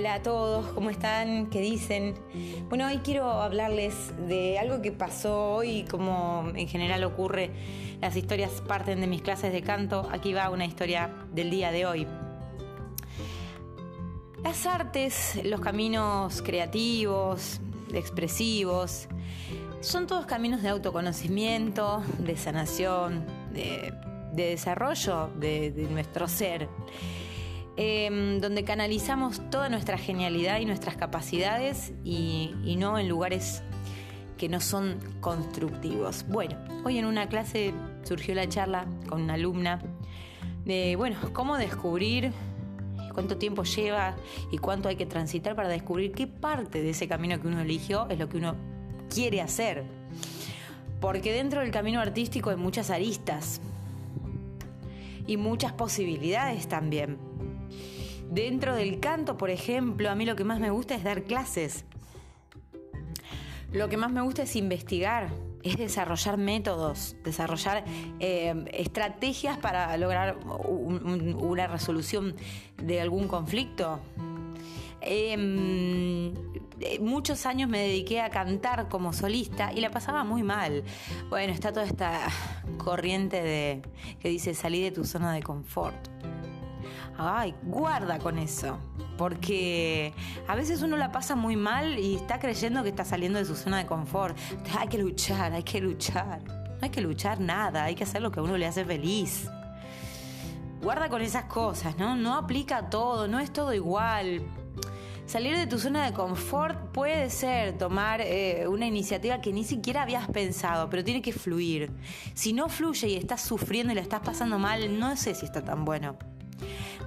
Hola a todos, ¿cómo están? ¿Qué dicen? Bueno, hoy quiero hablarles de algo que pasó hoy, como en general ocurre, las historias parten de mis clases de canto, aquí va una historia del día de hoy. Las artes, los caminos creativos, expresivos, son todos caminos de autoconocimiento, de sanación, de, desarrollo de nuestro ser. Em, donde canalizamos toda nuestra genialidad y nuestras capacidades y, no en lugares que no son constructivos. Bueno, hoy en una clase surgió la charla con una alumna de, bueno, cómo descubrir cuánto tiempo lleva y cuánto hay que transitar para descubrir qué parte de ese camino que uno eligió es lo que uno quiere hacer. Porque dentro del camino artístico hay muchas aristas y muchas posibilidades también. Dentro del canto, por ejemplo, a mí lo que más me gusta es dar clases. Lo que más me gusta es investigar, es desarrollar métodos, desarrollar eh, estrategias para lograr una resolución de algún conflicto. Em, eh, muchos años me dediqué a cantar como solista y la pasaba muy mal. Bueno, está toda esta corriente de que dice salí de tu zona de confort ay, guarda con eso. Porque a veces uno la pasa muy mal y está creyendo que está saliendo de su zona de confort. Hay que luchar, hay que luchar. No hay que luchar nada, hay que hacer lo que a uno le hace feliz. Guarda con esas cosas, ¿no? No aplica todo, no es todo igual. Salir de tu zona de confort puede ser tomar eh, una iniciativa que ni siquiera habías pensado, pero tiene que fluir. Si no fluye y estás sufriendo y la estás pasando mal, no sé si está tan bueno.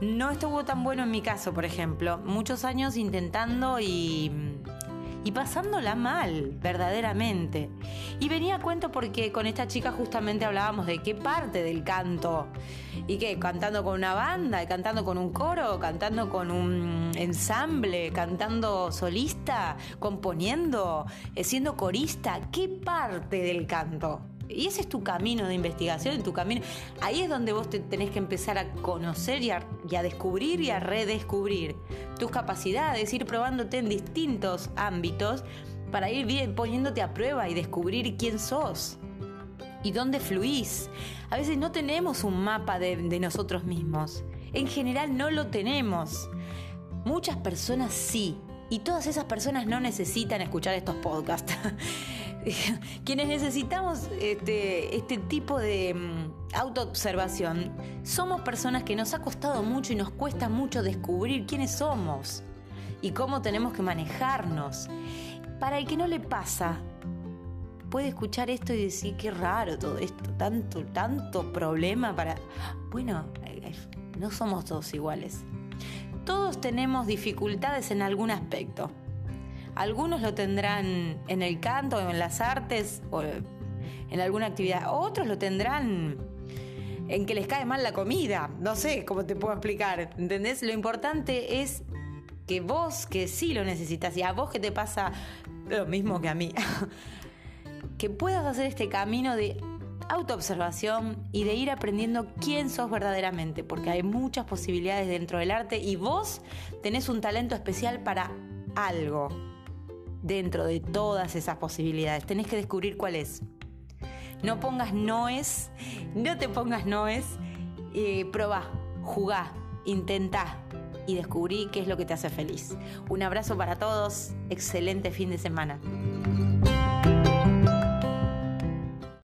No estuvo tan bueno en mi caso, por ejemplo. Muchos años intentando y, pasándola mal, verdaderamente. Y venía a cuento porque con esta chica justamente hablábamos de qué parte del canto. ¿Y qué? ¿Cantando con una banda? ¿Cantando con un coro? ¿Cantando con un ensamble? ¿Cantando solista? ¿Componiendo? Eh, ¿Siendo corista? ¿Qué parte del canto? Y ese es tu camino de investigación, tu camino. Ahí es donde vos te tenés que empezar a conocer y a, descubrir y a redescubrir tus capacidades, ir probándote en distintos ámbitos para ir bien poniéndote a prueba y descubrir quién sos y dónde fluís. A veces no tenemos un mapa de nosotros mismos. En general no lo tenemos. Muchas personas sí. Y todas esas personas no necesitan escuchar estos podcasts. quienes necesitamos este, este tipo de mm, autoobservación somos personas que nos ha costado mucho y nos cuesta mucho descubrir quiénes somos y cómo tenemos que manejarnos. Para el que no le pasa, puede escuchar esto y decir, qué raro todo esto, tanto, tanto problema para... Bueno, eh, no somos todos iguales. Todos tenemos dificultades en algún aspecto. Algunos lo tendrán en el canto, en las artes o en alguna actividad. Otros lo tendrán en que les cae mal la comida. No sé cómo te puedo explicar. ¿Entendés? Lo importante es que vos, que sí lo necesitas, y a vos que te pasa lo mismo que a mí, que puedas hacer este camino de autoobservación y de ir aprendiendo quién sos verdaderamente, porque hay muchas posibilidades dentro del arte y vos tenés un talento especial para algo dentro de todas esas posibilidades. Tenés que descubrir cuál es. No pongas noes, no te pongas noes, eh, probá, jugá, intentá y descubrí qué es lo que te hace feliz. Un abrazo para todos, excelente fin de semana.